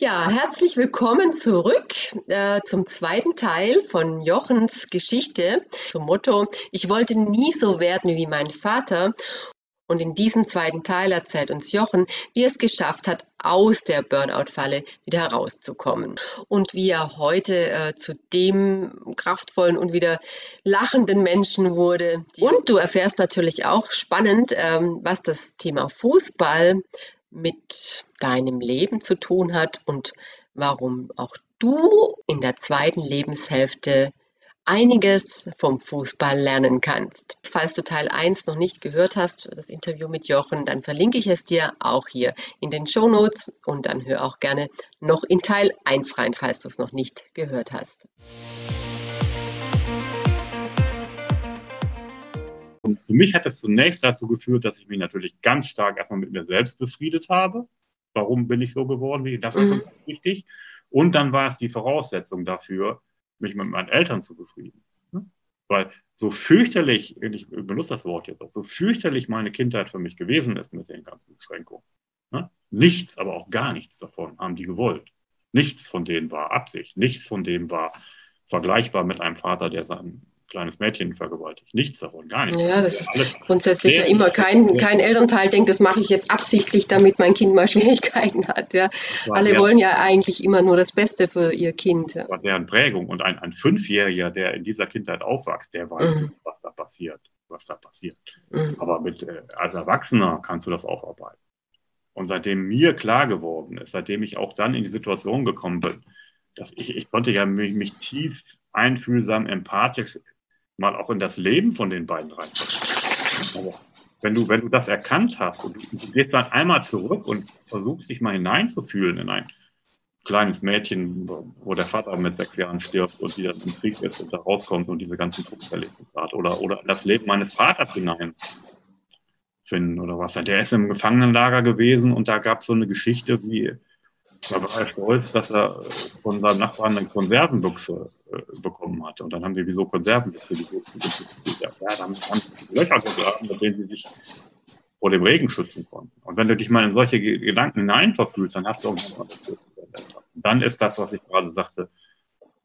Ja, herzlich willkommen zurück äh, zum zweiten Teil von Jochens Geschichte zum Motto, ich wollte nie so werden wie mein Vater. Und in diesem zweiten Teil erzählt uns Jochen, wie er es geschafft hat, aus der Burnout-Falle wieder herauszukommen und wie er heute äh, zu dem kraftvollen und wieder lachenden Menschen wurde. Und du erfährst natürlich auch spannend, ähm, was das Thema Fußball mit deinem Leben zu tun hat und warum auch du in der zweiten Lebenshälfte einiges vom Fußball lernen kannst. Falls du Teil 1 noch nicht gehört hast, das Interview mit Jochen, dann verlinke ich es dir auch hier in den Show Notes und dann hör auch gerne noch in Teil 1 rein, falls du es noch nicht gehört hast. Und für mich hat es zunächst dazu geführt, dass ich mich natürlich ganz stark erstmal mit mir selbst befriedet habe. Warum bin ich so geworden? Wie? Das ist mhm. wichtig. Und dann war es die Voraussetzung dafür, mich mit meinen Eltern zu befrieden. Ne? Weil so fürchterlich, ich benutze das Wort jetzt auch, so fürchterlich meine Kindheit für mich gewesen ist mit den ganzen Beschränkungen. Ne? Nichts, aber auch gar nichts davon haben die gewollt. Nichts von denen war Absicht. Nichts von dem war vergleichbar mit einem Vater, der seinen kleines Mädchen vergewaltigt. Nichts davon, gar nichts. Ja, das ist grundsätzlich ja immer kein, kein Elternteil denkt, das mache ich jetzt absichtlich, damit mein Kind mal Schwierigkeiten hat. Ja. Alle wollen ja eigentlich immer nur das Beste für ihr Kind. War deren Prägung. Und ein, ein Fünfjähriger, der in dieser Kindheit aufwächst, der weiß, mhm. was da passiert, was da passiert. Mhm. Aber mit, äh, als Erwachsener kannst du das aufarbeiten. Und seitdem mir klar geworden ist, seitdem ich auch dann in die Situation gekommen bin, dass ich, ich konnte ja mich, mich tief einfühlsam, empathisch mal auch in das Leben von den beiden rein. Aber wenn du, wenn du das erkannt hast und du, du gehst dann einmal zurück und versuchst dich mal hineinzufühlen in ein kleines Mädchen, wo der Vater mit sechs Jahren stirbt und wieder zum Krieg ist und da rauskommt und diese ganzen Druckerlebnisse hat oder, oder das Leben meines Vaters hinein finden oder was. Der ist im Gefangenenlager gewesen und da gab es so eine Geschichte, wie da war er stolz, dass er äh, von seinem Nachbarn eine Konservenbüchse äh, bekommen hatte. Und dann haben wir wieso Konservenbüchse gesucht. Ja, da haben sie Löcher gegraben, mit denen sie sich vor dem Regen schützen konnten. Und wenn du dich mal in solche Gedanken hineinverfühlst, dann hast du irgendwann Dann ist das, was ich gerade sagte,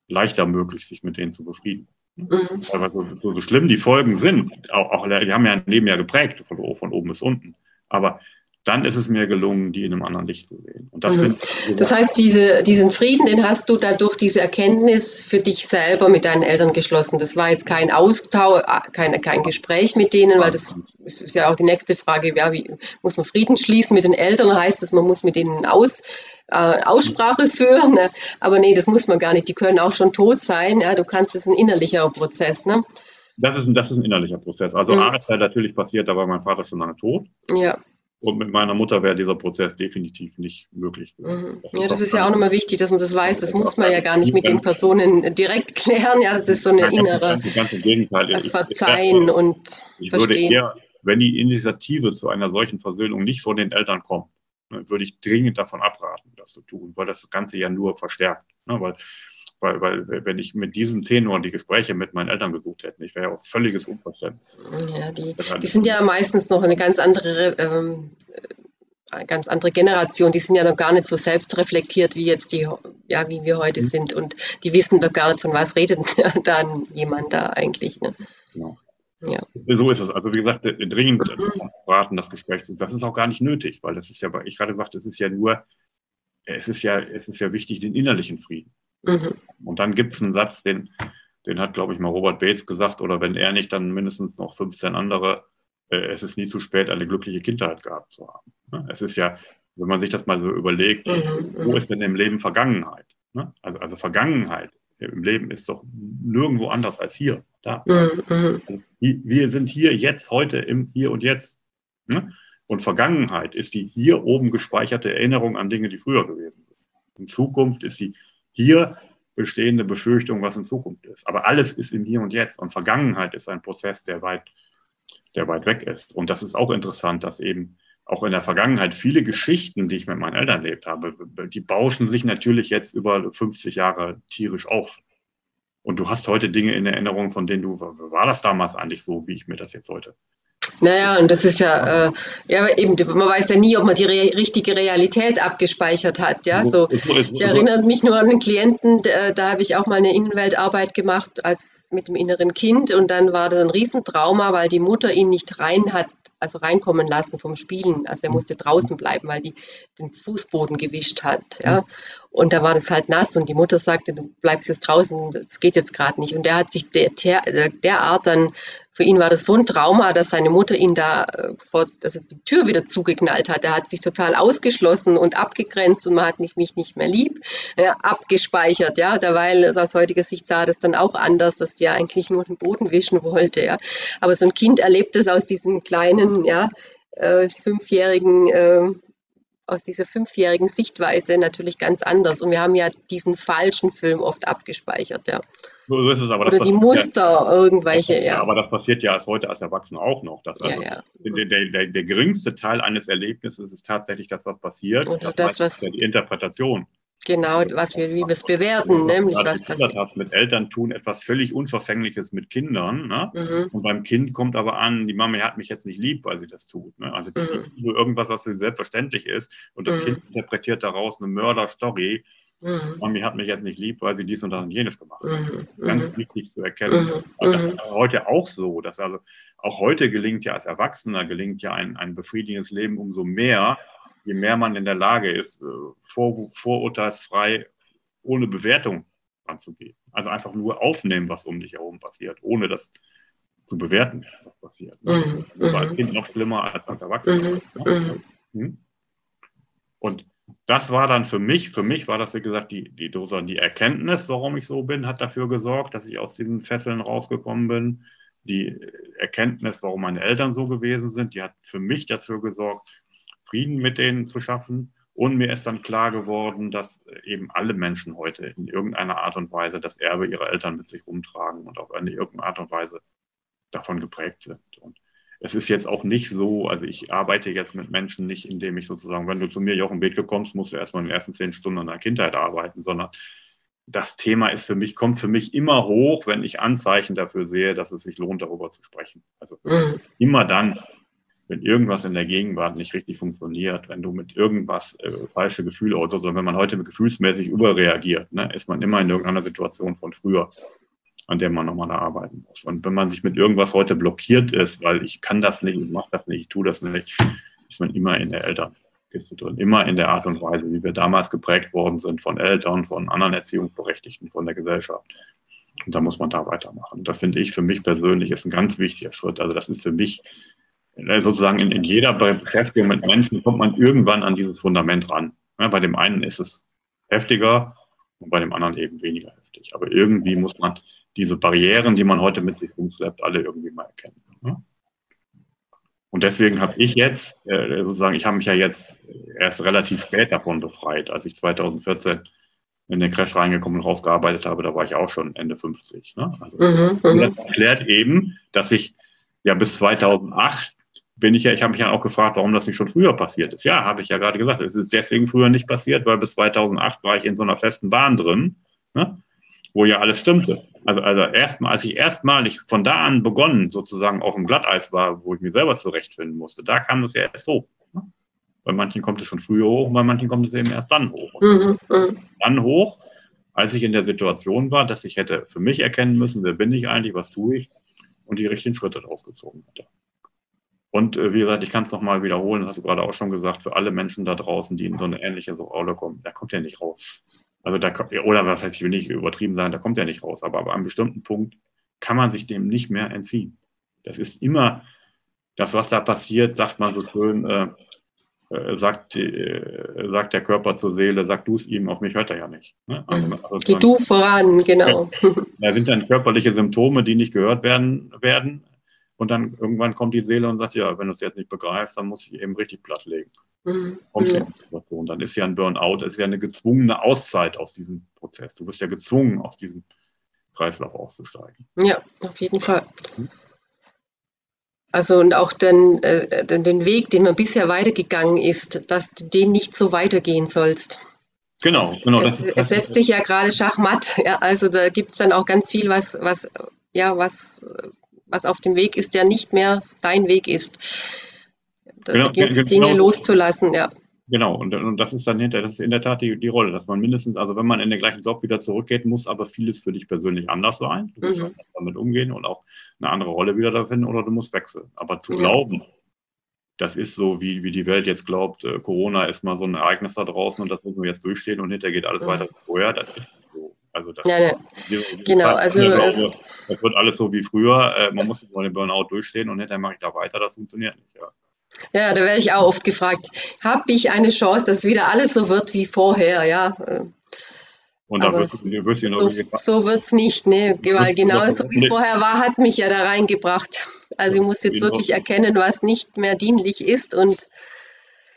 leichter möglich, sich mit denen zu befrieden. Mhm. Aber so, so, so, schlimm die Folgen sind, auch, auch, die haben ja ein Leben ja geprägt, von, von oben bis unten. Aber dann ist es mir gelungen, die in einem anderen Licht zu sehen. Das, mhm. das, heißt, diese, diesen Frieden, den hast du dadurch diese Erkenntnis für dich selber mit deinen Eltern geschlossen. Das war jetzt kein Austausch, kein, kein Gespräch mit denen, weil das ist ja auch die nächste Frage, ja, wie muss man Frieden schließen mit den Eltern? Heißt das, man muss mit denen aus, äh, Aussprache führen? Ne? Aber nee, das muss man gar nicht. Die können auch schon tot sein. Ja? Du kannst, es ein innerlicher Prozess. Ne? Das ist, ein, das ist ein innerlicher Prozess. Also mhm. A ist halt natürlich passiert, da war mein Vater schon lange tot. Ja. Und mit meiner Mutter wäre dieser Prozess definitiv nicht möglich. Mhm. Das ja, das ist ja auch nochmal wichtig, dass man das weiß. Das muss man ja gar nicht mit den Personen direkt klären. Ja, das ist so eine innere ganz im Gegenteil. Das Verzeihen ich, und ich Verstehen. Würde eher, wenn die Initiative zu einer solchen Versöhnung nicht von den Eltern kommt, ne, würde ich dringend davon abraten, das zu tun, weil das Ganze ja nur verstärkt. Ne, weil weil, weil wenn ich mit diesem Tenor die Gespräche mit meinen Eltern gesucht hätte, ich wäre ja auch völliges Unverständnis. Ja, die, die sind ja meistens noch eine ganz andere, ähm, eine ganz andere Generation. Die sind ja noch gar nicht so selbstreflektiert wie jetzt die, ja, wie wir heute mhm. sind. Und die wissen doch gar nicht, von was redet dann jemand da eigentlich. Ne? Genau. Ja. So ist es. Also wie gesagt, dringend mhm. raten, das Gespräch. Das ist auch gar nicht nötig, weil das ist ja, ich gerade gesagt, es ist ja nur, es ist ja, es ist ja wichtig, den innerlichen Frieden. Mhm. Und dann gibt es einen Satz, den, den hat, glaube ich, mal Robert Bates gesagt, oder wenn er nicht, dann mindestens noch 15 andere, äh, es ist nie zu spät, eine glückliche Kindheit gehabt zu haben. Ne? Es ist ja, wenn man sich das mal so überlegt, mhm. wo ist denn im Leben Vergangenheit? Ne? Also, also Vergangenheit im Leben ist doch nirgendwo anders als hier. Da. Mhm. Also, wir sind hier jetzt, heute, im Hier und Jetzt. Ne? Und Vergangenheit ist die hier oben gespeicherte Erinnerung an Dinge, die früher gewesen sind. In Zukunft ist die hier bestehende Befürchtung, was in Zukunft ist. Aber alles ist im Hier und Jetzt. Und Vergangenheit ist ein Prozess, der weit, der weit weg ist. Und das ist auch interessant, dass eben auch in der Vergangenheit viele Geschichten, die ich mit meinen Eltern erlebt habe, die bauschen sich natürlich jetzt über 50 Jahre tierisch auf. Und du hast heute Dinge in Erinnerung, von denen du, war das damals eigentlich so, wie ich mir das jetzt heute Naja, und das ist ja, äh, ja eben, man weiß ja nie, ob man die re richtige Realität abgespeichert hat. Ja, so. Ich erinnere mich nur an einen Klienten, da, da habe ich auch mal eine Innenweltarbeit gemacht als mit dem inneren Kind und dann war das ein Riesentrauma, weil die Mutter ihn nicht rein hat also reinkommen lassen vom Spielen. Also er musste draußen bleiben, weil die den Fußboden gewischt hat. Ja. Und da war das halt nass und die Mutter sagte, du bleibst jetzt draußen, das geht jetzt gerade nicht. Und der hat sich der, der, derart dann, für ihn war das so ein Trauma, dass seine Mutter ihn da äh, vor, also die Tür wieder zugeknallt hat. Er hat sich total ausgeschlossen und abgegrenzt und man hat nicht, mich nicht mehr lieb, ja, abgespeichert, ja, derweil also aus heutiger Sicht sah das dann auch anders, dass der eigentlich nur den Boden wischen wollte, ja. Aber so ein Kind erlebt es aus diesen kleinen, ja, äh, fünfjährigen äh, aus dieser fünfjährigen Sichtweise natürlich ganz anders. Und wir haben ja diesen falschen Film oft abgespeichert, ja. So ist es aber. Oder die Muster, ja, irgendwelche, ja, ja. Aber das passiert ja als heute als Erwachsener auch noch. Dass also ja, der, der, der, geringste Teil eines Erlebnisses ist tatsächlich das, was passiert. Oder das, das was, die Interpretation. Genau, was wir, wie wir es bewerten, nämlich was passiert. Hast, mit Eltern tun etwas völlig Unverfängliches mit Kindern. Ne? Mhm. Und beim Kind kommt aber an, die Mama hat mich jetzt nicht lieb, weil sie das tut. Ne? Also mhm. irgendwas, was für sie selbstverständlich ist. Und das mhm. Kind interpretiert daraus eine Mörder-Story. Mhm. Mami hat mich jetzt nicht lieb, weil sie dies und das und jenes gemacht hat. Mhm. Ganz mhm. wichtig zu erkennen. Mhm. Aber das ist heute auch so, dass also auch heute gelingt ja als Erwachsener gelingt ja ein, ein befriedigendes Leben umso mehr, je mehr man in der Lage ist, äh, vor, vorurteilsfrei, ohne Bewertung anzugehen. Also einfach nur aufnehmen, was um dich herum passiert, ohne das zu bewerten, was passiert. Ne? Mhm. Das ist als Kind noch schlimmer als als Erwachsener. Mhm. Ne? Mhm. Und das war dann für mich, für mich war das, wie gesagt, die, die, die Erkenntnis, warum ich so bin, hat dafür gesorgt, dass ich aus diesen Fesseln rausgekommen bin. Die Erkenntnis, warum meine Eltern so gewesen sind, die hat für mich dafür gesorgt, Frieden mit denen zu schaffen. Und mir ist dann klar geworden, dass eben alle Menschen heute in irgendeiner Art und Weise das Erbe ihrer Eltern mit sich rumtragen und auf eine irgendeine Art und Weise davon geprägt sind. Und es ist jetzt auch nicht so, also ich arbeite jetzt mit Menschen nicht, indem ich sozusagen, wenn du zu mir Jochen Bethke kommst, musst du erstmal in den ersten zehn Stunden an der Kindheit arbeiten, sondern das Thema ist für mich, kommt für mich immer hoch, wenn ich Anzeichen dafür sehe, dass es sich lohnt, darüber zu sprechen. Also mhm. immer dann, wenn irgendwas in der Gegenwart nicht richtig funktioniert, wenn du mit irgendwas äh, falsche Gefühle oder so, also wenn man heute gefühlsmäßig überreagiert, ne, ist man immer in irgendeiner Situation von früher, an der man nochmal arbeiten muss. Und wenn man sich mit irgendwas heute blockiert ist, weil ich kann das nicht, ich mache das nicht, ich tue das nicht, ist man immer in der Elternkiste drin, immer in der Art und Weise, wie wir damals geprägt worden sind von Eltern, von anderen Erziehungsberechtigten, von der Gesellschaft. Und da muss man da weitermachen. Das finde ich für mich persönlich ist ein ganz wichtiger Schritt. Also das ist für mich sozusagen in, in, jeder Beschäftigung mit Menschen kommt man irgendwann an dieses Fundament ran. Ja, bei dem einen ist es heftiger und bei dem anderen eben weniger heftig. Aber irgendwie muss man diese Barrieren, die man heute mit sich rumschleppt, alle irgendwie mal erkennen. Ja? Und deswegen habe ich jetzt, äh, sozusagen, ich habe mich ja jetzt erst relativ spät davon befreit. Als ich 2014 in den Crash reingekommen und rausgearbeitet habe, da war ich auch schon Ende 50. Ne? Also, mhm, mhm, das erklärt eben, dass ich ja bis 2008 bin ich ja, ich habe mich ja auch gefragt, warum das nicht schon früher passiert ist. Ja, habe ich ja gerade gesagt. Es ist deswegen früher nicht passiert, weil bis 2008 war ich in so einer festen Bahn drin, ne, wo ja alles stimmte. Also, also erstmal, als ich erstmalig von da an begonnen, sozusagen auf dem Glatteis war, wo ich mir selber zurechtfinden musste, da kam das ja erst hoch. Ne? Bei manchen kommt es schon früher hoch, bei manchen kommt es eben erst dann hoch. Mhm, mhm, dann hoch, als ich in der Situation war, dass ich hätte für mich erkennen müssen, wer bin ich eigentlich, was tue ich, und die richtigen Schritte draus gezogen hatte. Und äh, wie gesagt, ich kann es nochmal wiederholen, das hast du gerade auch schon gesagt, für alle Menschen da draußen, die in so eine ähnliche Rolle kommen, da kommt ja nicht raus. Also da, oder was heißt, ich will nicht übertrieben sein, da kommt ja nicht raus. Aber, aber an einem bestimmten Punkt kann man sich dem nicht mehr entziehen. Das ist immer das, was da passiert, sagt man so schön, äh, äh, sagt, äh, sagt der Körper zur Seele, sag du es ihm, auf mich hört er ja nicht. Ne? Also, mhm. also Geh du voran, genau. Da sind dann körperliche Symptome, die nicht gehört werden, werden und dann irgendwann kommt die Seele und sagt, ja, wenn du es jetzt nicht begreifst, dann muss ich eben richtig plattlegen. Mhm. Kommt ja. Situation. Dann ist ja ein Burnout, es ist ja eine gezwungene Auszeit aus diesem Prozess. Du bist ja gezwungen, aus diesem Kreislauf auszusteigen. Ja, auf jeden Fall. Mhm. Also und auch den, äh, den Weg, den man bisher weitergegangen ist, dass du den nicht so weitergehen sollst. Genau, genau. Es, das, es setzt sich ja gerade Schachmatt, ja, also da gibt es dann auch ganz viel, was, was, ja, was was auf dem Weg ist, der nicht mehr dein Weg ist. Da genau, gilt es, Dinge genau. loszulassen, ja. Genau, und, und das ist dann hinter, das ist in der Tat die, die Rolle, dass man mindestens, also wenn man in den gleichen Job wieder zurückgeht, muss aber vieles für dich persönlich anders sein. Du musst mhm. damit umgehen und auch eine andere Rolle wieder da finden oder du musst wechseln. Aber zu ja. glauben, das ist so, wie, wie die Welt jetzt glaubt, äh, Corona ist mal so ein Ereignis da draußen und das müssen wir jetzt durchstehen und hinterher geht alles mhm. weiter wie vorher, das ist. Also das, ja, ja. Diese, diese genau, also glaube, das wird alles so wie früher. Äh, man muss mal den Burnout durchstehen und hinterher mache ich da weiter, das funktioniert nicht. Ja. Ja, da werde ich auch oft gefragt, habe ich eine Chance, dass wieder alles so wird wie vorher, ja. Und dann wird, wird so, so wird es nicht, ne? Weil genau so wie es vorher war, hat mich ja da reingebracht. Also ich muss jetzt wirklich erkennen, was nicht mehr dienlich ist und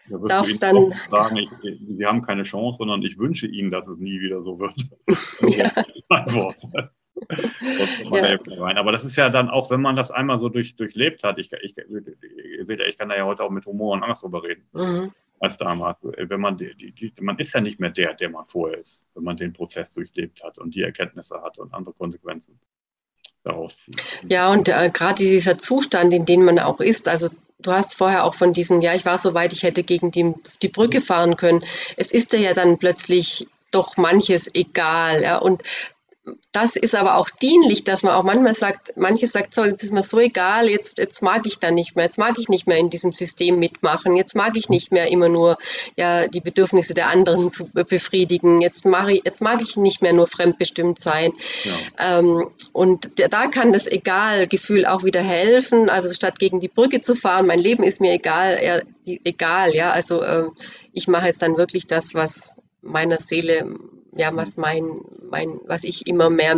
da darf dann sagen, ich, Sie haben keine Chance, sondern ich wünsche Ihnen, dass es nie wieder so wird. ja. ja. Aber das ist ja dann auch, wenn man das einmal so durch, durchlebt hat, ich, ich, ihr seht ja, ich kann da ja heute auch mit Humor und Angst drüber reden, mhm. als damals. Wenn man, die, die, man ist ja nicht mehr der, der man vorher ist, wenn man den Prozess durchlebt hat und die Erkenntnisse hat und andere Konsequenzen daraus zieht. Ja, und äh, gerade dieser Zustand, in dem man auch ist, also du hast vorher auch von diesem, ja, ich war so weit, ich hätte gegen die, die Brücke fahren können. Es ist ja dann plötzlich doch manches egal. Ja, und das ist aber auch dienlich, dass man auch manchmal sagt, manches sagt, so, jetzt ist mir so egal, jetzt, jetzt mag ich da nicht mehr, jetzt mag ich nicht mehr in diesem System mitmachen, jetzt mag ich nicht mehr immer nur ja, die Bedürfnisse der anderen zu befriedigen, jetzt, mache ich, jetzt mag ich nicht mehr nur fremdbestimmt sein. Ja. Ähm, und da kann das Egal-Gefühl auch wieder helfen, also statt gegen die Brücke zu fahren, mein Leben ist mir egal, eher, die, egal, ja, also äh, ich mache jetzt dann wirklich das, was meiner Seele ja, was mein, mein, was ich immer mehr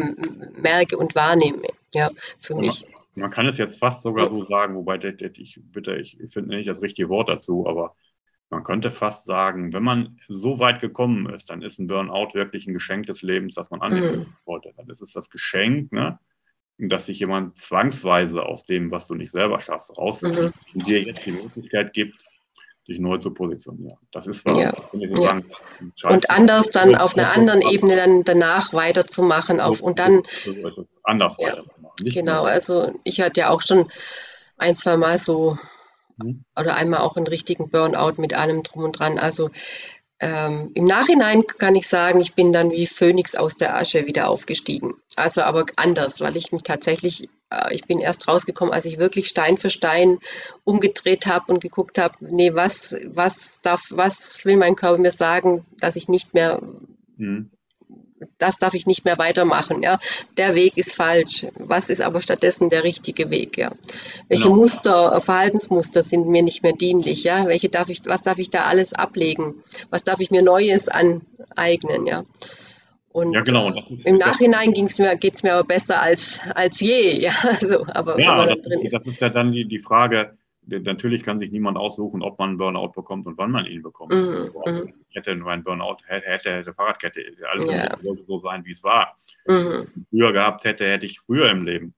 merke und wahrnehme, ja, für mich. Man kann es jetzt fast sogar so sagen, wobei ich bitte, ich finde nicht das richtige Wort dazu, aber man könnte fast sagen, wenn man so weit gekommen ist, dann ist ein Burnout wirklich ein Geschenk des Lebens, das man annehmen mhm. wollte. Dann ist es das Geschenk, ne, dass sich jemand zwangsweise aus dem, was du nicht selber schaffst, rauszieht mhm. und dir jetzt die Möglichkeit gibt, dich neu zu positionieren. Das ist was, ja. Ja. und anders dann auf einer anderen Ebene dann danach weiterzumachen auf, und dann anders ja, weiterzumachen. Genau, also ich hatte ja auch schon ein, zwei Mal so hm. oder einmal auch einen richtigen Burnout mit allem drum und dran. Also ähm, Im Nachhinein kann ich sagen, ich bin dann wie Phönix aus der Asche wieder aufgestiegen. Also aber anders, weil ich mich tatsächlich, ich bin erst rausgekommen, als ich wirklich Stein für Stein umgedreht habe und geguckt habe, nee, was, was darf, was will mein Körper mir sagen, dass ich nicht mehr mhm das darf ich nicht mehr weitermachen. Ja, der Weg ist falsch. Was ist aber stattdessen der richtige Weg? Ja, welche genau. Muster, Verhaltensmuster sind mir nicht mehr dienlich? Ja, welche darf ich, was darf ich da alles ablegen? Was darf ich mir Neues aneignen? Ja. Und ja, genau. Im Nachhinein ging's mir, geht es mir aber besser als, als je. Ja, also, aber ja das, ist, das ist ja dann die, die Frage, natürlich kann sich niemand aussuchen, ob man einen Burnout bekommt und wann man ihn bekommt. Mhm. Also, mhm. ich hätte nur einen Burnout, hätte, hätte, hätte Fahrradkette, alles ja. sollte so sein, wie es war. Mhm. Früher gehabt hätte, hätte ich früher im Leben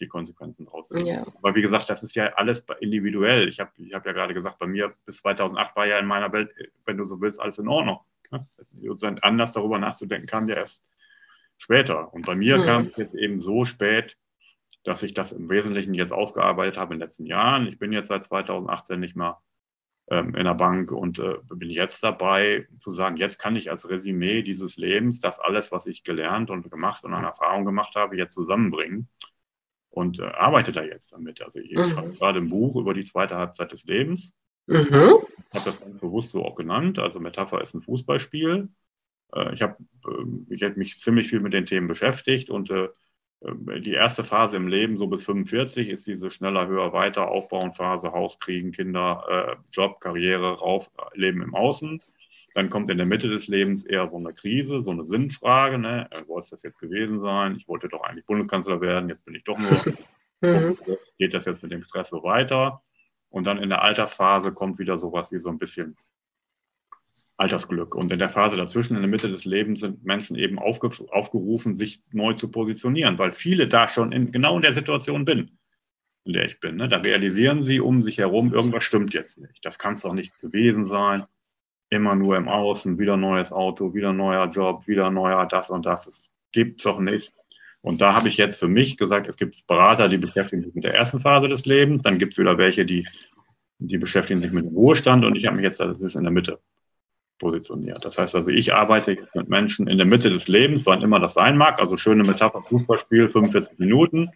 die Konsequenzen draus. Ja. Aber wie gesagt, das ist ja alles individuell. Ich habe ich hab ja gerade gesagt, bei mir bis 2008 war ja in meiner Welt, wenn du so willst, alles in Ordnung. Anders darüber nachzudenken kam ja erst später. Und bei mir mhm. kam es jetzt eben so spät, dass ich das im Wesentlichen jetzt aufgearbeitet habe in den letzten Jahren. Ich bin jetzt seit 2018 nicht mehr ähm, in der Bank und äh, bin jetzt dabei zu sagen, jetzt kann ich als Resümee dieses Lebens das alles, was ich gelernt und gemacht und an Erfahrung gemacht habe, jetzt zusammenbringen und äh, arbeite da jetzt damit. Also ich mhm. schreibe gerade ein Buch über die zweite Halbzeit des Lebens. Mhm. Ich habe das ganz bewusst so auch genannt. Also Metapher ist ein Fußballspiel. Äh, ich habe äh, ich hab mich ziemlich viel mit den Themen beschäftigt und äh, ähm, die erste Phase im Leben, so bis 45, ist diese schneller, höher, weiter aufbauen Phase, Haus kriegen, Kinder, äh, Job, Karriere, rauf, Leben im Außen. Dann kommt in der Mitte des Lebens eher so eine Krise, so eine Sinnfrage. Ne? Äh, wo ist das jetzt gewesen sein? Ich wollte doch eigentlich Bundeskanzler werden, jetzt bin ich doch nur. Mhm. Geht das jetzt mit dem Stress so weiter? Und dann in der Altersphase kommt wieder sowas wie so ein bisschen Altersglück. Und in der Phase dazwischen, in der Mitte des Lebens, sind Menschen eben aufge aufgerufen, sich neu zu positionieren, weil viele da schon in, genau in der Situation bin, in der ich bin. Ne? Da realisieren sie um sich herum, irgendwas stimmt jetzt nicht. Das kann es doch nicht gewesen sein. Immer nur im Außen, wieder neues Auto, wieder neuer Job, wieder neuer das und das. Es gibt es doch nicht. Und da habe ich jetzt für mich gesagt, es gibt Berater, die beschäftigen sich mit der ersten Phase des Lebens, dann gibt es wieder welche, die, die beschäftigen sich mit dem Ruhestand und ich habe mich jetzt in der Mitte positioniert. Das heißt also, ich arbeite jetzt mit Menschen in der Mitte des Lebens, wann immer das sein mag. Also schöne Metapher, Fußballspiel, 45 Minuten.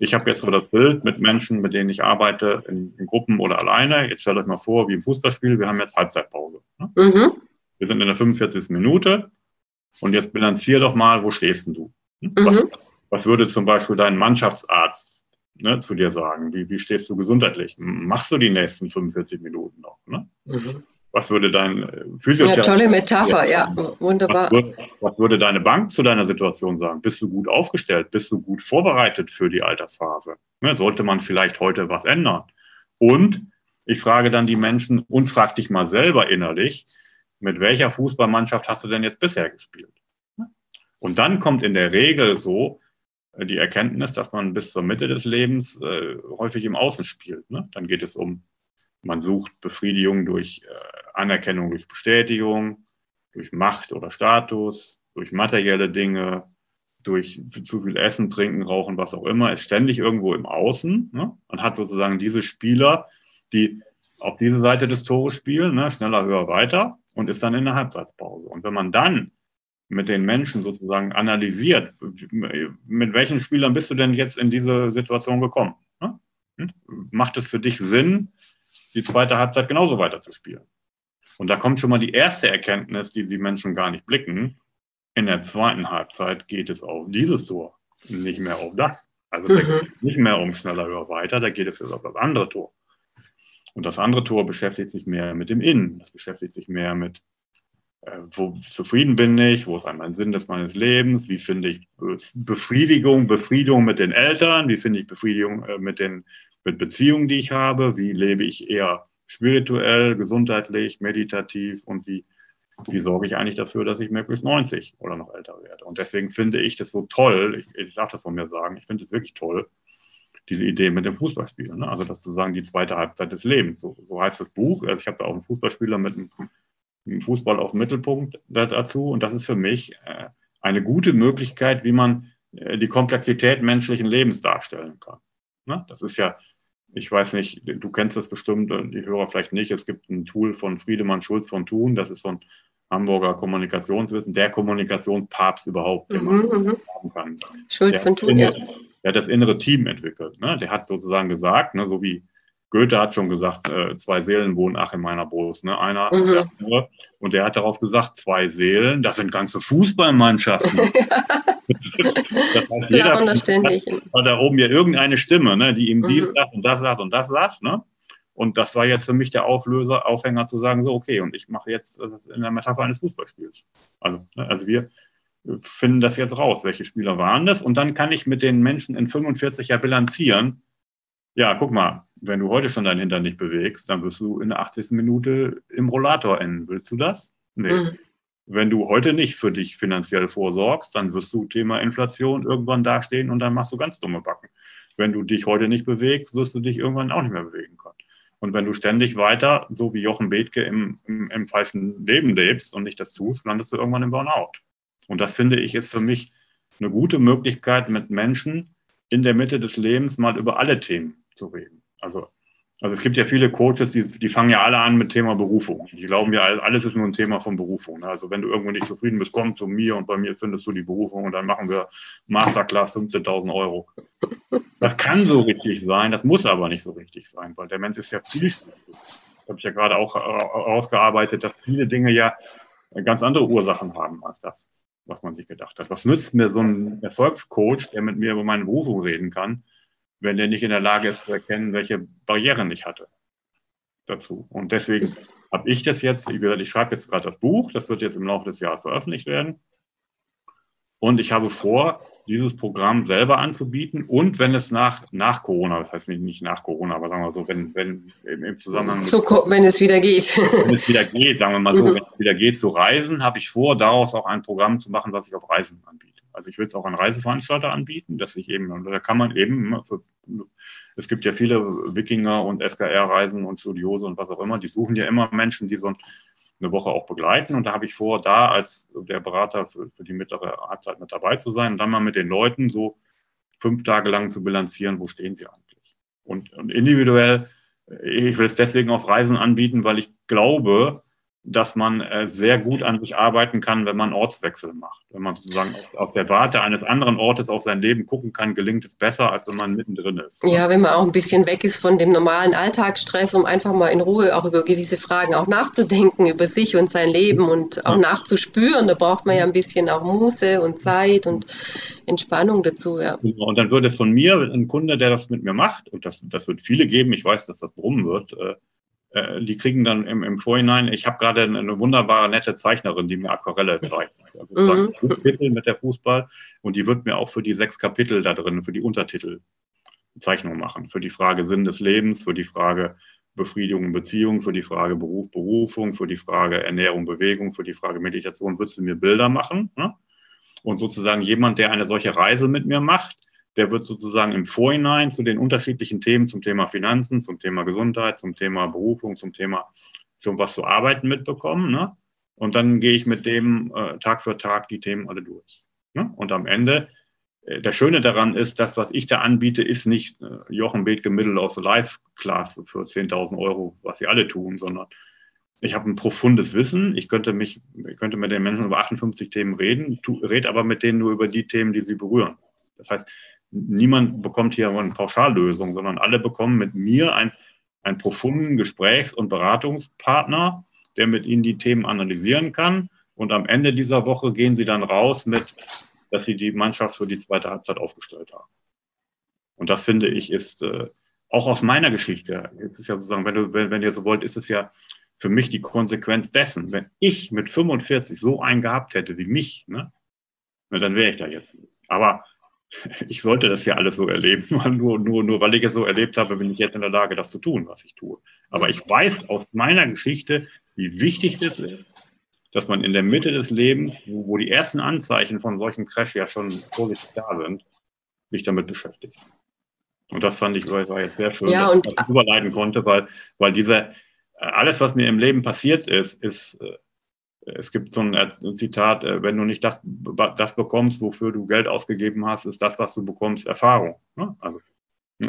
Ich habe jetzt so das Bild mit Menschen, mit denen ich arbeite, in, in, Gruppen oder alleine. Jetzt stellt euch mal vor, wie im Fußballspiel, wir haben jetzt Halbzeitpause. Ne? Mhm. Wir sind in der 45. Minute und jetzt bilanzier doch mal, wo stehst denn du? Hm? Mhm. Was, was, würde zum Beispiel dein Mannschaftsarzt ne, zu dir sagen? Wie, wie stehst du gesundheitlich? Machst du die nächsten 45 Minuten noch? Ne? Mhm. Was würde dein äh, Physiotherapeut... Ja, tolle Metapher, ja, wunderbar. Was würde, was würde, deine Bank zu deiner Situation sagen? Bist du gut aufgestellt? Bist du gut vorbereitet für die Altersphase? Ne, sollte man vielleicht heute was ändern? Und ich frage dann die Menschen und frag dich mal selber innerlich, mit welcher Fußballmannschaft hast du denn jetzt bisher gespielt? Und dann kommt in der Regel so äh, die Erkenntnis, dass man bis zur Mitte des Lebens äh, häufig im Außen spielt. Ne? Dann geht es um, man sucht Befriedigung durch äh, Anerkennung, durch Bestätigung, durch Macht oder Status, durch materielle Dinge, durch zu viel Essen, Trinken, Rauchen, was auch immer, ist ständig irgendwo im Außen. Ne? Man hat sozusagen diese Spieler, die auf diese Seite des Tores spielen, ne? schneller, höher, weiter und ist dann in der Halbzeitpause. Und wenn man dann mit den Menschen sozusagen analysiert, mit welchen Spielern bist du denn jetzt in diese Situation gekommen? Ne? Hm? Macht es für dich Sinn, die zweite Halbzeit genauso weiterzuspielen? Und da kommt schon mal die erste Erkenntnis, die die Menschen gar nicht blicken. In der zweiten Halbzeit geht es auf dieses Tor, nicht mehr auf das. Also mhm. da geht es nicht mehr um schneller, höher, weiter, da geht es jetzt auf das andere Tor. Und das andere Tor beschäftigt sich mehr mit dem Innen. Das beschäftigt sich mehr mit äh, wo zufrieden bin ich, wo ist mein Sinn des meines Lebens, wie finde ich Befriedigung, Befriedigung mit den Eltern, wie finde ich Befriedigung äh, mit den mit Beziehungen, die ich habe, wie lebe ich eher spirituell, gesundheitlich, meditativ und wie, wie sorge ich eigentlich dafür, dass ich möglichst 90 oder noch älter werde. Und deswegen finde ich das so toll, ich, ich darf das von mir sagen, ich finde es wirklich toll, diese Idee mit dem Fußballspielen. Ne? Also das zu sagen, die zweite Halbzeit des Lebens. So, so heißt das Buch. Also ich habe da auch einen Fußballspieler mit einem Fußball auf den Mittelpunkt dazu. Und das ist für mich äh, eine gute Möglichkeit, wie man äh, die Komplexität menschlichen Lebens darstellen kann. Ne? Das ist ja, ich weiß nicht, du kennst das bestimmt, die Hörer vielleicht nicht. Es gibt ein Tool von Friedemann Schulz von Thun, das ist so ein Hamburger Kommunikationswissen, der Kommunikationspapst überhaupt, den man mhm, mhm. haben kann. Schulz von Thun, ja. Der hat das innere Team entwickelt. Ne? Der hat sozusagen gesagt, ne, so wie Goethe hat schon gesagt, äh, zwei Seelen wohnen ach in meiner Brust. Ne? Einer mhm. nur, und der hat daraus gesagt, zwei Seelen, das sind ganze Fußballmannschaften. das heißt, jeder hat, da oben ja irgendeine Stimme, ne, die ihm mhm. dies sagt und das sagt und das sagt. Ne? Und das war jetzt für mich der Auflöser, Aufhänger zu sagen, so okay, und ich mache jetzt das in der Metapher eines Fußballspiels. Also, ne, also wir finden das jetzt raus, welche Spieler waren das. Und dann kann ich mit den Menschen in 45 ja bilanzieren, ja, guck mal, wenn du heute schon deinen Hintern nicht bewegst, dann wirst du in der 80. Minute im Rollator enden. Willst du das? Nee. Mhm. Wenn du heute nicht für dich finanziell vorsorgst, dann wirst du Thema Inflation irgendwann dastehen und dann machst du ganz dumme Backen. Wenn du dich heute nicht bewegst, wirst du dich irgendwann auch nicht mehr bewegen können. Und wenn du ständig weiter, so wie Jochen Bethke, im, im, im falschen Leben lebst und nicht das tust, landest du irgendwann im Burnout. Und das finde ich ist für mich eine gute Möglichkeit, mit Menschen in der Mitte des Lebens mal über alle Themen zu reden. Also, also es gibt ja viele Coaches, die, die fangen ja alle an mit Thema Berufung. Die glauben ja, alles ist nur ein Thema von Berufung. Also wenn du irgendwo nicht zufrieden bist, komm zu mir und bei mir findest du die Berufung und dann machen wir Masterclass 15.000 Euro. Das kann so richtig sein, das muss aber nicht so richtig sein, weil der Mensch ist ja vielschichtig. Das habe ich ja gerade auch ausgearbeitet, dass viele Dinge ja ganz andere Ursachen haben als das, was man sich gedacht hat. Was nützt mir so ein Erfolgscoach, der mit mir über meine Berufung reden kann, wenn der nicht in der Lage ist zu erkennen, welche Barrieren ich hatte dazu. Und deswegen habe ich das jetzt, wie gesagt, ich schreibe jetzt gerade das Buch, das wird jetzt im Laufe des Jahres veröffentlicht werden. Und ich habe vor, dieses Programm selber anzubieten und wenn es nach, nach Corona, das heißt nicht, nicht nach Corona, aber sagen wir so, wenn, wenn im Zusammenhang so, wenn es wieder geht. Wenn es wieder geht, sagen wir mal so, mhm. wenn es wieder geht zu reisen, habe ich vor, daraus auch ein Programm zu machen, was ich auf Reisen anbiete. Also ich will es auch an Reiseveranstalter anbieten, dass ich eben, da kann man eben, ne, für, es gibt ja viele Wikinger und SKR-Reisen und Studiose und was auch immer, die suchen ja immer Menschen, die so ein eine Woche auch begleiten. Und da habe ich vor, da als der Berater für, für die mittlere Halbzeit mit dabei zu sein und dann mal mit den Leuten so fünf Tage lang zu bilanzieren, wo stehen sie eigentlich. Und, und individuell, ich will es deswegen auf Reisen anbieten, weil ich glaube, dass man äh, sehr gut an sich arbeiten kann, wenn man Ortswechsel macht. Wenn man sozusagen auf, der Warte eines anderen Ortes auf sein Leben gucken kann, gelingt es besser, als wenn man mittendrin ist. Ja, wenn man auch ein bisschen weg ist von dem normalen Alltagsstress, um einfach mal in Ruhe auch über gewisse Fragen auch nachzudenken, über sich und sein Leben und auch ja. nachzuspüren. Da braucht man ja ein bisschen auch Muße und Zeit und Entspannung dazu. Ja. Genau, und dann würde von mir ein Kunde, der das mit mir macht, und das, das wird viele geben, ich weiß, dass das brummen wird, äh, äh, die kriegen dann im, im Vorhinein, ich habe gerade eine, wunderbare, nette Zeichnerin, die mir Aquarelle zeichnet. Also mhm. Kapitel mit der Fußball und die wird mir auch für die sechs Kapitel da drin, für die Untertitel Zeichnung machen. Für die Frage Sinn des Lebens, für die Frage Befriedigung und Beziehung, für die Frage Beruf, Berufung, für die Frage Ernährung, Bewegung, für die Frage Meditation, wird sie mir Bilder machen. Ne? Und sozusagen jemand, der eine solche Reise mit mir macht, der wird sozusagen im Vorhinein zu den unterschiedlichen Themen, zum Thema Finanzen, zum Thema Gesundheit, zum Thema Berufung, zum Thema schon was zu arbeiten mitbekommen. Ne? Und dann gehe ich mit dem äh, Tag für Tag die Themen alle durch. Ne? Und am Ende, äh, das Schöne daran ist, das, was ich da anbiete, ist nicht äh, Jochen Bethke Middle of the Life Class für 10.000 Euro, was sie alle tun, sondern ich habe ein profundes Wissen. Ich könnte mich, ich könnte mit den Menschen über 58 Themen reden, rede aber mit denen nur über die Themen, die sie berühren. Das heißt, niemand bekommt hier eine Pauschallösung, sondern alle bekommen mit mir ein, einen profunden Gesprächs- und Beratungspartner, der mit ihnen die Themen analysieren kann. Und am Ende dieser Woche gehen sie dann raus mit, dass sie die Mannschaft für die zweite Halbzeit aufgestellt haben. Und das finde ich ist äh, auch aus meiner Geschichte, jetzt ist ja sozusagen, wenn, du, wenn, wenn ihr so wollt, ist es ja für mich die Konsequenz dessen. Wenn ich mit 45 so einen gehabt hätte wie mich, ne, dann wäre ich da jetzt nicht. Aber ich sollte das ja alles so erleben. Nur, nur, nur weil ich es so erlebt habe, bin ich jetzt in der Lage, das zu tun, was ich tue. Aber ich weiß aus meiner Geschichte, wie wichtig das ist, dass man in der Mitte des Lebens, wo, wo die ersten Anzeichen von solchen Crash ja schon vorsichtig da sind, sich damit beschäftigt. Und das fand ich war jetzt sehr schön, ja, dass ich das überleiten konnte, weil, weil diese, äh, alles, was mir im Leben passiert ist, ist äh, es gibt so ein, Zitat, äh, wenn du nicht das, das bekommst, wofür du Geld ausgegeben hast, ist das, was du bekommst, Erfahrung. Ne? Also,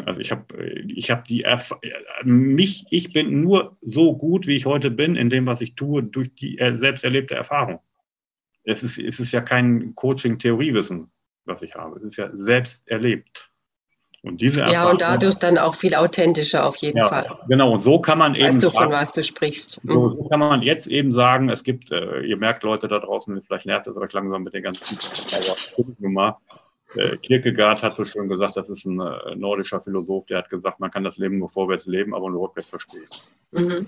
also ich habe ich hab die Erf mich, ich bin nur so gut, wie ich heute bin, in dem, was ich tue, durch die selbst erlebte Erfahrung. Es ist, es ist ja kein Coaching-Theoriewissen, was ich habe. Es ist ja selbst erlebt. Und diese Erfahrung, ja, und dadurch dann auch viel authentischer auf jeden ja, Fall. Genau, und so kann man eben. Weißt du, von was du sprichst. Mhm. So, so, kann man jetzt eben sagen, es gibt, äh, ihr merkt Leute da draußen, vielleicht nervt es euch langsam mit den ganzen Nummer. Äh, Kierkegaard hat so schön gesagt, das ist ein äh, nordischer Philosoph, der hat gesagt, man kann das Leben nur vorwärts leben, aber nur rückwärts verstehen. Mhm.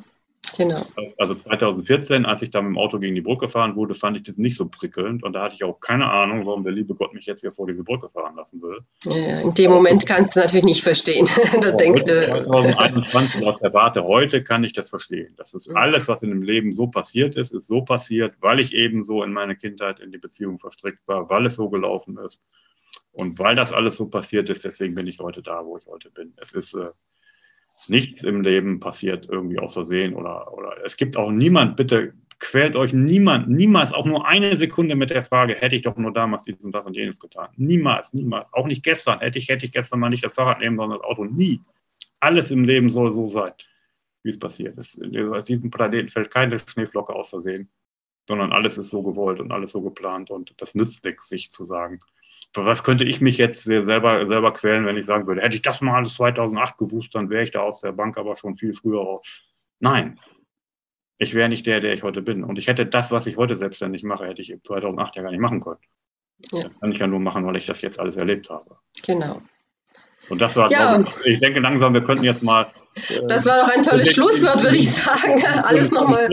Genau. Also 2014, als ich da mit dem Auto gegen die Brücke fahren wurde, fand ich das nicht so prickelnd und da hatte ich auch keine Ahnung, warum der liebe Gott mich jetzt hier vor diese Brücke fahren lassen will. Ja, in dem Moment kannst du natürlich nicht verstehen. da oh, denkst du. 2021 aus der Warte heute kann ich das verstehen. Das ist alles, was in dem Leben so passiert ist, ist so passiert, weil ich eben so in meine Kindheit in die Beziehung verstrickt war, weil es so gelaufen ist. Und weil das alles so passiert ist, deswegen bin ich heute da, wo ich heute bin. Es ist äh, nichts im Leben passiert irgendwie aus Versehen oder, oder es gibt auch niemand, bitte quält euch niemand, niemals auch nur eine Sekunde mit der Frage, hätte ich doch nur damals dies und das und jenes getan. Niemals, niemals. Auch nicht gestern. Hätte ich, hätte ich gestern mal nicht das Fahrrad nehmen, sondern das Auto. Nie. Alles im Leben soll so sein, wie es passiert ist. Aus diesem Planeten fällt keine Schneeflocke aus Versehen, sondern alles ist so gewollt und alles so geplant und das nützt nichts, sich zu sagen, was könnte ich mich jetzt selber, selber quälen, wenn ich sagen würde, hätte ich das mal alles 2008 gewusst, dann wäre ich da aus der Bank aber schon viel früher raus. Nein, ich wäre nicht der, der ich heute bin. Und ich hätte das, was ich heute selbstständig mache, hätte ich 2008 ja gar nicht machen können. Ja. Das kann ich ja nur machen, weil ich das jetzt alles erlebt habe. Genau. Und das war, ja. ich, ich denke langsam, wir könnten jetzt mal das war doch ein tolles Schlusswort, würde ich sagen. Alles nochmal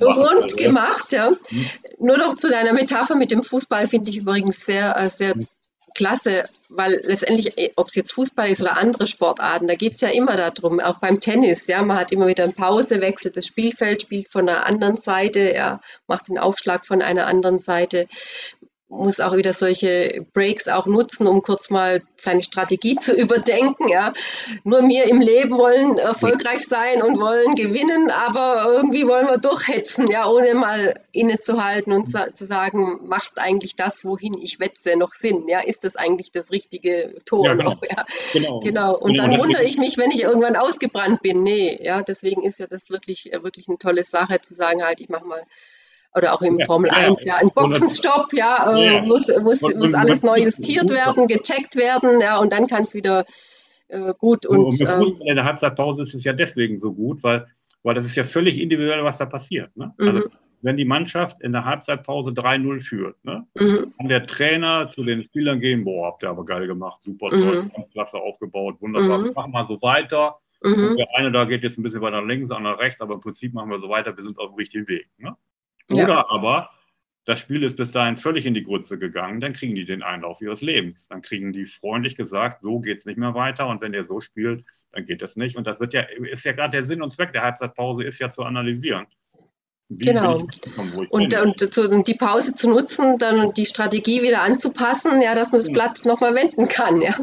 rund gemacht. Ja. Mhm. Nur noch zu deiner Metapher mit dem Fußball finde ich übrigens sehr, äh, sehr mhm. klasse, weil letztendlich, äh, ob es jetzt Fußball ist oder andere Sportarten, da geht es ja immer darum, auch beim Tennis, ja, man hat immer wieder eine Pause, wechselt das Spielfeld, spielt von der anderen Seite, er macht den Aufschlag von einer anderen Seite muss auch wieder solche Breaks auch nutzen, um kurz mal seine Strategie zu überdenken. Ja. Nur wir im Leben wollen erfolgreich sein und wollen gewinnen, aber irgendwie wollen wir durchhetzen, ja, ohne mal innezuhalten und zu sagen, macht eigentlich das, wohin ich wetze, noch Sinn? Ja, ist das eigentlich das richtige Tor ja, genau. noch? Ja. Genau. genau. Und dann wundere ich mich, wenn ich irgendwann ausgebrannt bin. Nee, ja, deswegen ist ja das wirklich, wirklich eine tolle Sache zu sagen, halt, ich mache mal oder auch im ja, Formel ja, 1, ja, ein Boxenstopp, ja, äh, muss, muss, muss alles neu justiert werden, gecheckt werden, ja, und dann kann es wieder äh, gut und. und ähm, in der Halbzeitpause ist es ja deswegen so gut, weil, weil das ist ja völlig individuell, was da passiert. Ne? Also, mhm. wenn die Mannschaft in der Halbzeitpause 3-0 führt, ne, mhm. kann der Trainer zu den Spielern gehen, boah, habt ihr aber geil gemacht, super toll, mhm. klasse aufgebaut, wunderbar, mhm. machen wir so weiter. Mhm. der eine da geht jetzt ein bisschen weiter links, der andere rechts, aber im Prinzip machen wir so weiter, wir sind auf dem richtigen Weg. Ne? Oder ja. aber das Spiel ist bis dahin völlig in die Grütze gegangen, dann kriegen die den Einlauf ihres Lebens. Dann kriegen die freundlich gesagt, so geht es nicht mehr weiter und wenn der so spielt, dann geht das nicht. Und das wird ja, ist ja gerade der Sinn und Zweck der Halbzeitpause, ist ja zu analysieren. Wie genau. Und, und, und, die Pause zu nutzen, dann die Strategie wieder anzupassen, ja, dass man das Blatt nochmal wenden kann, ja.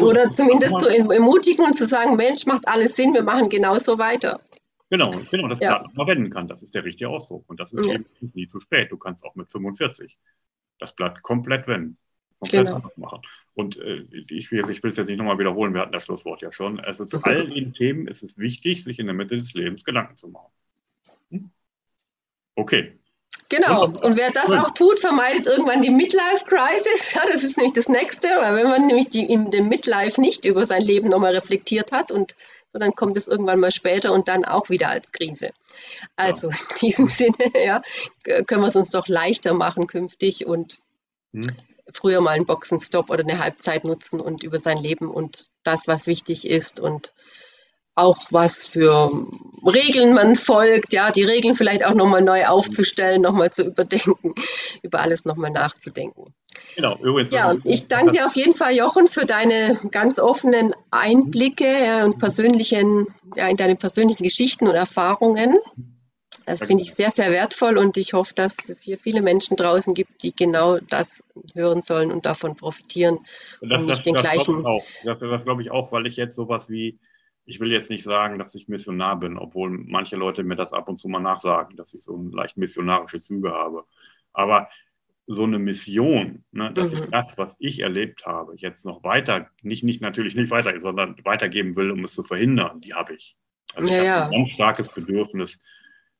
Oder zumindest zu ermutigen und zu sagen, Mensch, macht alles Sinn, wir machen genauso weiter. Genau, genau, das ja. man wenden kann. Das ist der richtige Ausdruck. Und das ist ja. eben nie zu spät. Du kannst auch mit 45 das Blatt komplett wenden. Komplett genau. machen. Und äh, ich, will jetzt, es jetzt nicht nochmal wiederholen, wir hatten das Schlusswort ja schon. Also zu all den Themen ist es wichtig, sich in der Mitte des Lebens Gedanken zu machen. Hm? Okay. Genau. Und wer das auch tut, vermeidet irgendwann die Midlife-Crisis. Ja, das ist nämlich das Nächste, weil wenn man nämlich die, in dem Midlife nicht über sein Leben nochmal reflektiert hat und sondern kommt es irgendwann mal später und dann auch wieder als Krise. Also ja. in diesem Sinne ja, können wir es uns doch leichter machen künftig und hm. früher mal einen Boxenstopp oder eine Halbzeit nutzen und über sein Leben und das, was wichtig ist und auch was für Regeln man folgt, ja, die Regeln vielleicht auch nochmal neu aufzustellen, nochmal zu überdenken, über alles nochmal nachzudenken. Genau, übrigens. Ja, ich danke dir auf jeden Fall, Jochen, für deine ganz offenen Einblicke ja, und persönlichen, ja, in deine persönlichen Geschichten und Erfahrungen. Das finde ich sehr, sehr wertvoll und ich hoffe, dass es hier viele Menschen draußen gibt, die genau das hören sollen und davon profitieren. Und das, und nicht das, den das gleichen. Glaube das, das glaube ich auch, weil ich jetzt sowas wie ich will jetzt nicht sagen, dass ich Missionar bin, obwohl manche Leute mir das ab und zu mal nachsagen, dass ich so leicht missionarische Züge habe. Aber so eine Mission, ne, dass mhm. ich das, was ich erlebt habe, jetzt noch weiter, nicht, nicht natürlich nicht weiter, sondern weitergeben will, um es zu verhindern, die habe ich. Also ja, ich habe ja. ein ganz starkes Bedürfnis,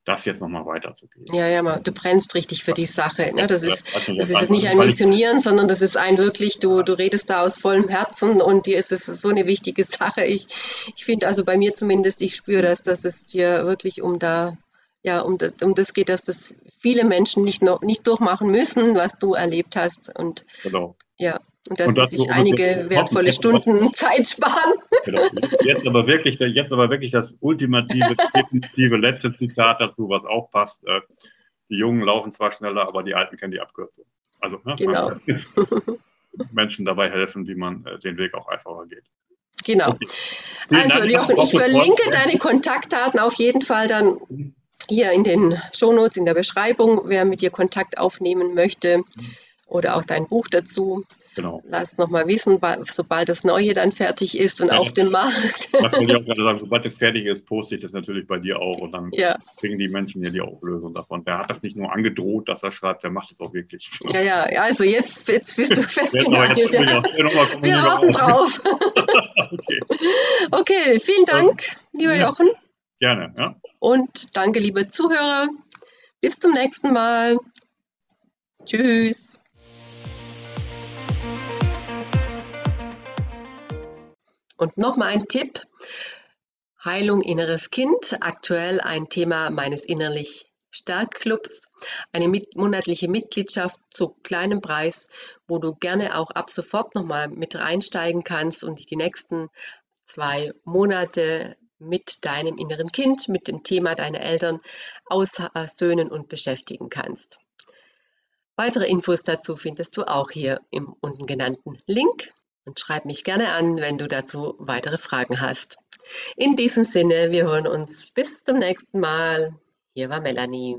das jetzt nochmal weiterzugeben. Ja, ja, du brennst richtig für die Sache. Ne? Das ist, das ist nicht ein Missionieren, sondern das ist ein wirklich, du, du redest da aus vollem Herzen und dir ist es so eine wichtige Sache. Ich, ich finde also bei mir zumindest, ich spüre das, dass es dir wirklich um da ja, um das, um das geht, dass das viele Menschen nicht, noch, nicht durchmachen müssen, was du erlebt hast. Und genau. ja, und dass und das, sie sich einige wertvolle Stunden Zeit sparen. Genau. Jetzt aber wirklich, jetzt aber wirklich das ultimative, definitive letzte Zitat dazu, was auch passt. Äh, die Jungen laufen zwar schneller, aber die Alten kennen die Abkürzung. Also ne, genau. Menschen dabei helfen, wie man äh, den Weg auch einfacher geht. Genau. Okay. Also, Jochen, ich verlinke deine Kontaktdaten auf jeden Fall dann hier in den Shownotes, in der Beschreibung, wer mit dir Kontakt aufnehmen möchte oder auch dein Buch dazu. Genau. Lass nochmal wissen, sobald das Neue dann fertig ist und ja, auf dem Markt. Das wollte ich auch gerade sagen, sobald es fertig ist, poste ich das natürlich bei dir auch und dann ja. kriegen die Menschen ja die Auflösung davon. Der hat das nicht nur angedroht, dass er schreibt, der macht es auch wirklich. Ja, ja, also jetzt, jetzt bist du festgenagelt. ja. Wir warten drauf. okay. okay, vielen Dank, lieber Jochen. Gerne. Ja. Und danke, liebe Zuhörer. Bis zum nächsten Mal. Tschüss. Und nochmal ein Tipp. Heilung inneres Kind, aktuell ein Thema meines innerlich Starkclubs, eine mit, monatliche Mitgliedschaft zu kleinem Preis, wo du gerne auch ab sofort nochmal mit reinsteigen kannst und dich die nächsten zwei Monate mit deinem inneren Kind, mit dem Thema deiner Eltern aussöhnen und beschäftigen kannst. Weitere Infos dazu findest du auch hier im unten genannten Link und schreib mich gerne an, wenn du dazu weitere Fragen hast. In diesem Sinne, wir hören uns bis zum nächsten Mal. Hier war Melanie.